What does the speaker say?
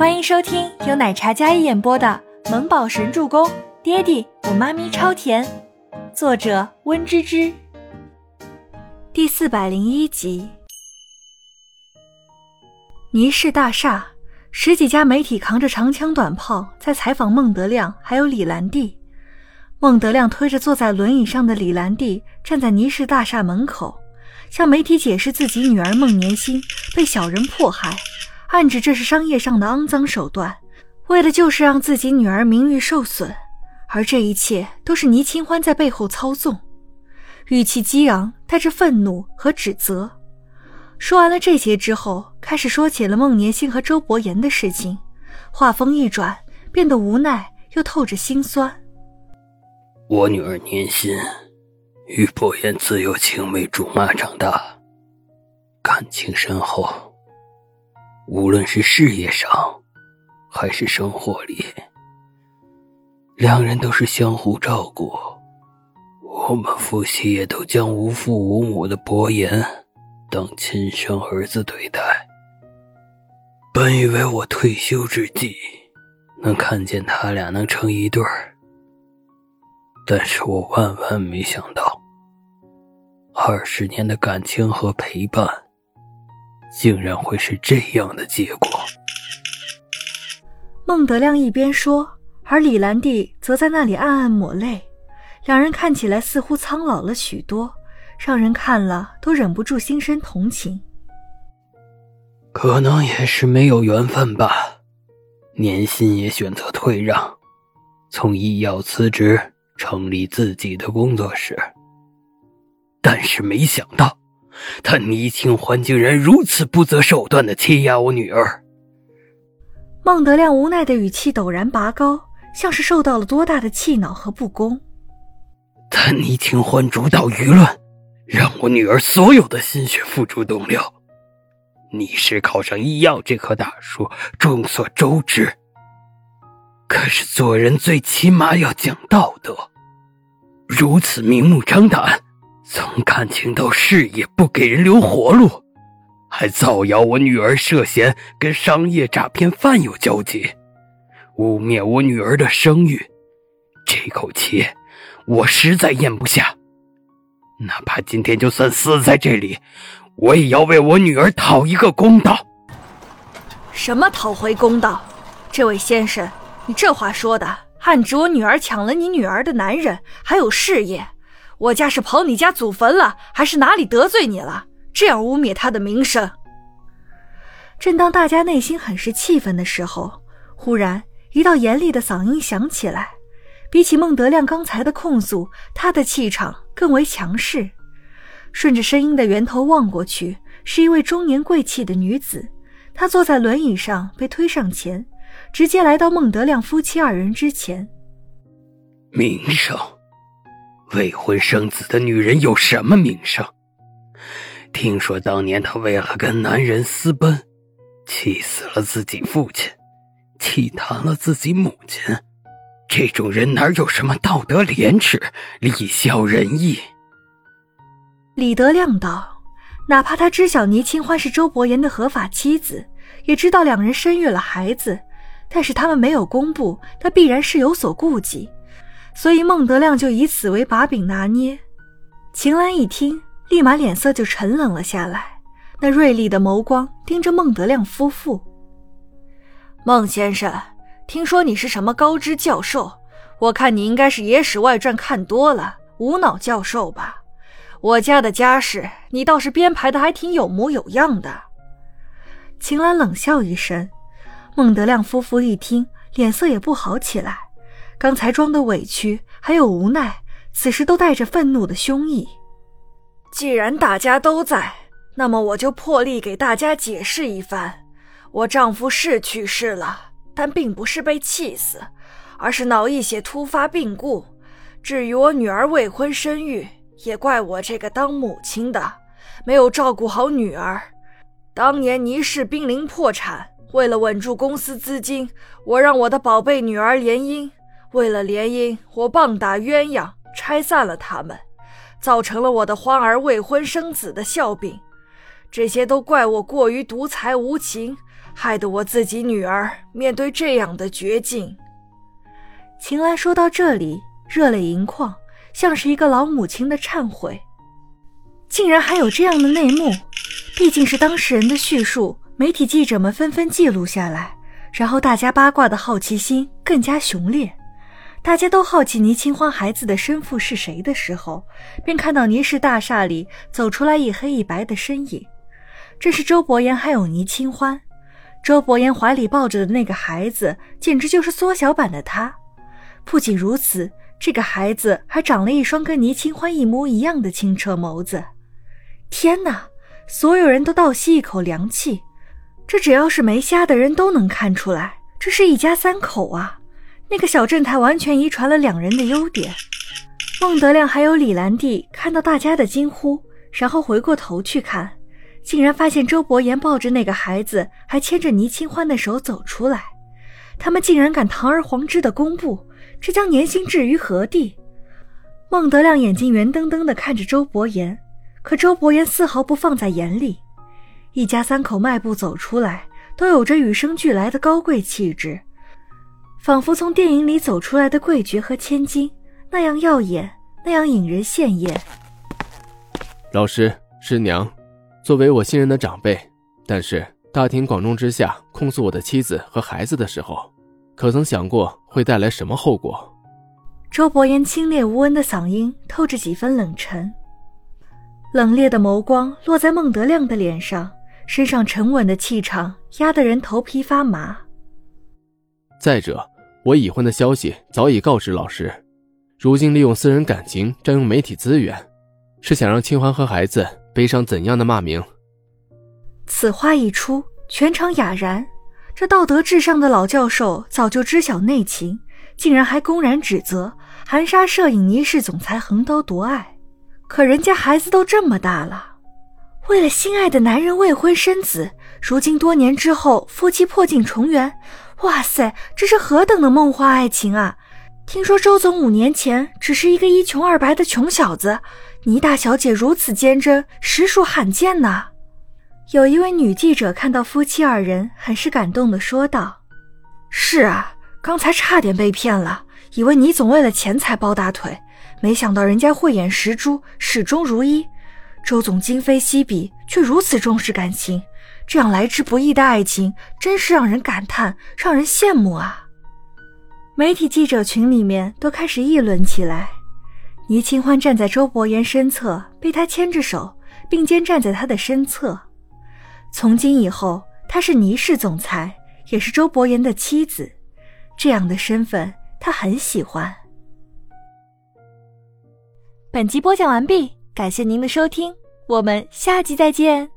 欢迎收听由奶茶嘉一演播的《萌宝神助攻》，爹地我妈咪超甜，作者温芝芝。第四百零一集。倪氏大厦，十几家媒体扛着长枪短炮在采访孟德亮，还有李兰娣。孟德亮推着坐在轮椅上的李兰娣，站在倪氏大厦门口，向媒体解释自己女儿孟年心被小人迫害。暗指这是商业上的肮脏手段，为的就是让自己女儿名誉受损，而这一切都是倪清欢在背后操纵。语气激昂，带着愤怒和指责。说完了这些之后，开始说起了孟年心和周伯言的事情，话锋一转，变得无奈又透着心酸。我女儿年心与伯言自幼青梅竹马长大，感情深厚。无论是事业上，还是生活里，两人都是相互照顾。我们夫妻也都将无父无母的伯言当亲生儿子对待。本以为我退休之际能看见他俩能成一对儿，但是我万万没想到，二十年的感情和陪伴。竟然会是这样的结果。孟德亮一边说，而李兰娣则在那里暗暗抹泪，两人看起来似乎苍老了许多，让人看了都忍不住心生同情。可能也是没有缘分吧，年薪也选择退让，从医药辞职，成立自己的工作室。但是没想到。他倪清欢竟然如此不择手段的欺压我女儿。孟德亮无奈的语气陡然拔高，像是受到了多大的气恼和不公。他倪清欢主导舆论，让我女儿所有的心血付诸东流。你是考上医药这棵大树，众所周知。可是做人最起码要讲道德，如此明目张胆。从感情到事业，不给人留活路，还造谣我女儿涉嫌跟商业诈骗犯有交集，污蔑我女儿的声誉，这口气我实在咽不下。哪怕今天就算死在这里，我也要为我女儿讨一个公道。什么讨回公道？这位先生，你这话说的，暗指我女儿抢了你女儿的男人，还有事业。我家是刨你家祖坟了，还是哪里得罪你了？这样污蔑他的名声。正当大家内心很是气愤的时候，忽然一道严厉的嗓音响起来。比起孟德亮刚才的控诉，他的气场更为强势。顺着声音的源头望过去，是一位中年贵气的女子。她坐在轮椅上，被推上前，直接来到孟德亮夫妻二人之前。名声。未婚生子的女人有什么名声？听说当年她为了跟男人私奔，气死了自己父亲，气瘫了自己母亲。这种人哪有什么道德廉耻、礼孝仁义？李德亮道：“哪怕他知晓倪清欢是周伯言的合法妻子，也知道两人生育了孩子，但是他们没有公布，他必然是有所顾忌。”所以孟德亮就以此为把柄拿捏。秦岚一听，立马脸色就沉冷了下来，那锐利的眸光盯着孟德亮夫妇。孟先生，听说你是什么高知教授？我看你应该是《野史外传》看多了，无脑教授吧？我家的家事，你倒是编排的还挺有模有样的。秦岚冷笑一声，孟德亮夫妇一听，脸色也不好起来。刚才装的委屈还有无奈，此时都带着愤怒的凶意。既然大家都在，那么我就破例给大家解释一番：我丈夫是去世了，但并不是被气死，而是脑溢血突发病故。至于我女儿未婚生育，也怪我这个当母亲的没有照顾好女儿。当年倪氏濒临破产，为了稳住公司资金，我让我的宝贝女儿联姻。为了联姻，我棒打鸳鸯，拆散了他们，造成了我的欢儿未婚生子的笑柄。这些都怪我过于独裁无情，害得我自己女儿面对这样的绝境。秦岚说到这里，热泪盈眶，像是一个老母亲的忏悔。竟然还有这样的内幕，毕竟是当事人的叙述，媒体记者们纷纷记录下来，然后大家八卦的好奇心更加熊烈。大家都好奇倪清欢孩子的生父是谁的时候，便看到倪氏大厦里走出来一黑一白的身影，这是周伯言还有倪清欢。周伯言怀里抱着的那个孩子，简直就是缩小版的他。不仅如此，这个孩子还长了一双跟倪清欢一模一样的清澈眸子。天哪！所有人都倒吸一口凉气。这只要是没瞎的人都能看出来，这是一家三口啊！那个小正太完全遗传了两人的优点。孟德亮还有李兰娣看到大家的惊呼，然后回过头去看，竟然发现周伯言抱着那个孩子，还牵着倪清欢的手走出来。他们竟然敢堂而皇之的公布！这将年薪置于何地？孟德亮眼睛圆瞪瞪的看着周伯言，可周伯言丝毫不放在眼里。一家三口迈步走出来，都有着与生俱来的高贵气质，仿佛从电影里走出来的贵爵和千金，那样耀眼，那样引人羡艳。老师、师娘，作为我信任的长辈，但是大庭广众之下控诉我的妻子和孩子的时候。可曾想过会带来什么后果？周伯言清冽无温的嗓音透着几分冷沉，冷冽的眸光落在孟德亮的脸上，身上沉稳的气场压得人头皮发麻。再者，我已婚的消息早已告知老师，如今利用私人感情占用媒体资源，是想让清欢和孩子背上怎样的骂名？此话一出，全场哑然。这道德至上的老教授早就知晓内情，竟然还公然指责含沙射影倪氏总裁横刀夺爱。可人家孩子都这么大了，为了心爱的男人未婚生子，如今多年之后夫妻破镜重圆，哇塞，这是何等的梦幻爱情啊！听说周总五年前只是一个一穷二白的穷小子，倪大小姐如此坚贞，实属罕见呐。有一位女记者看到夫妻二人，很是感动的说道：“是啊，刚才差点被骗了，以为倪总为了钱财抱大腿，没想到人家慧眼识珠，始终如一。周总今非昔比，却如此重视感情，这样来之不易的爱情，真是让人感叹，让人羡慕啊！”媒体记者群里面都开始议论起来。倪清欢站在周伯言身侧，被他牵着手，并肩站在他的身侧。从今以后，她是倪氏总裁，也是周伯言的妻子，这样的身份他很喜欢。本集播讲完毕，感谢您的收听，我们下集再见。